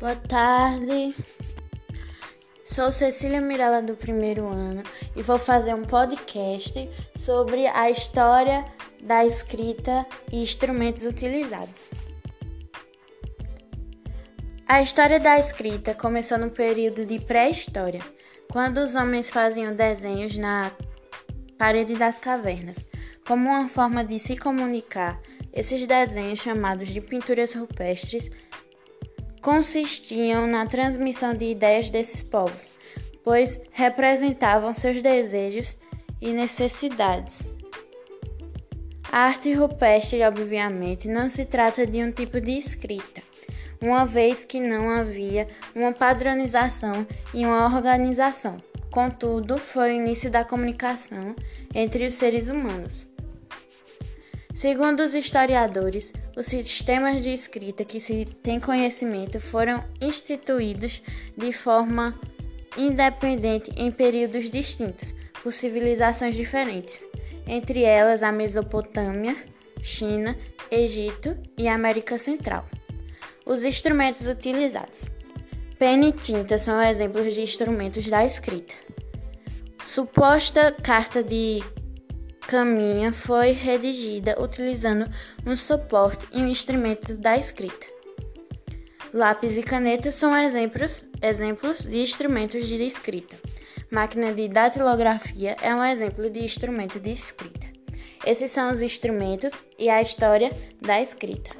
Boa tarde. Sou Cecília Mirella do primeiro ano e vou fazer um podcast sobre a história da escrita e instrumentos utilizados. A história da escrita começou no período de pré-história, quando os homens faziam desenhos na parede das cavernas, como uma forma de se comunicar. Esses desenhos, chamados de pinturas rupestres, consistiam na transmissão de ideias desses povos, pois representavam seus desejos e necessidades. A arte rupestre, obviamente, não se trata de um tipo de escrita, uma vez que não havia uma padronização e uma organização. Contudo, foi o início da comunicação entre os seres humanos. Segundo os historiadores, os sistemas de escrita que se tem conhecimento foram instituídos de forma independente em períodos distintos, por civilizações diferentes, entre elas a Mesopotâmia, China, Egito e América Central. Os instrumentos utilizados. Pena e tinta são exemplos de instrumentos da escrita. Suposta carta de caminha foi redigida utilizando um suporte e um instrumento da escrita. Lápis e caneta são exemplos, exemplos de instrumentos de escrita. Máquina de datilografia é um exemplo de instrumento de escrita. Esses são os instrumentos e a história da escrita.